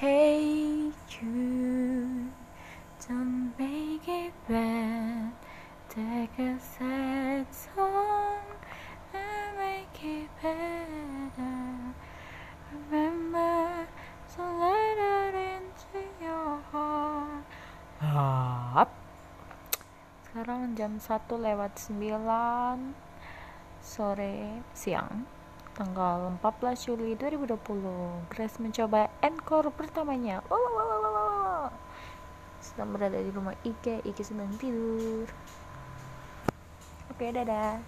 Hey Jude, don't make it bad. Take a sad song and make it better. Remember to let it into your heart. Hap. Sekarang jam 1 lewat 9 sore siang tanggal 14 Juli 2020 Grace mencoba encore pertamanya. Wow, wow, wow, wow, wow. sedang berada di rumah Ike Ike sedang tidur. Oke dadah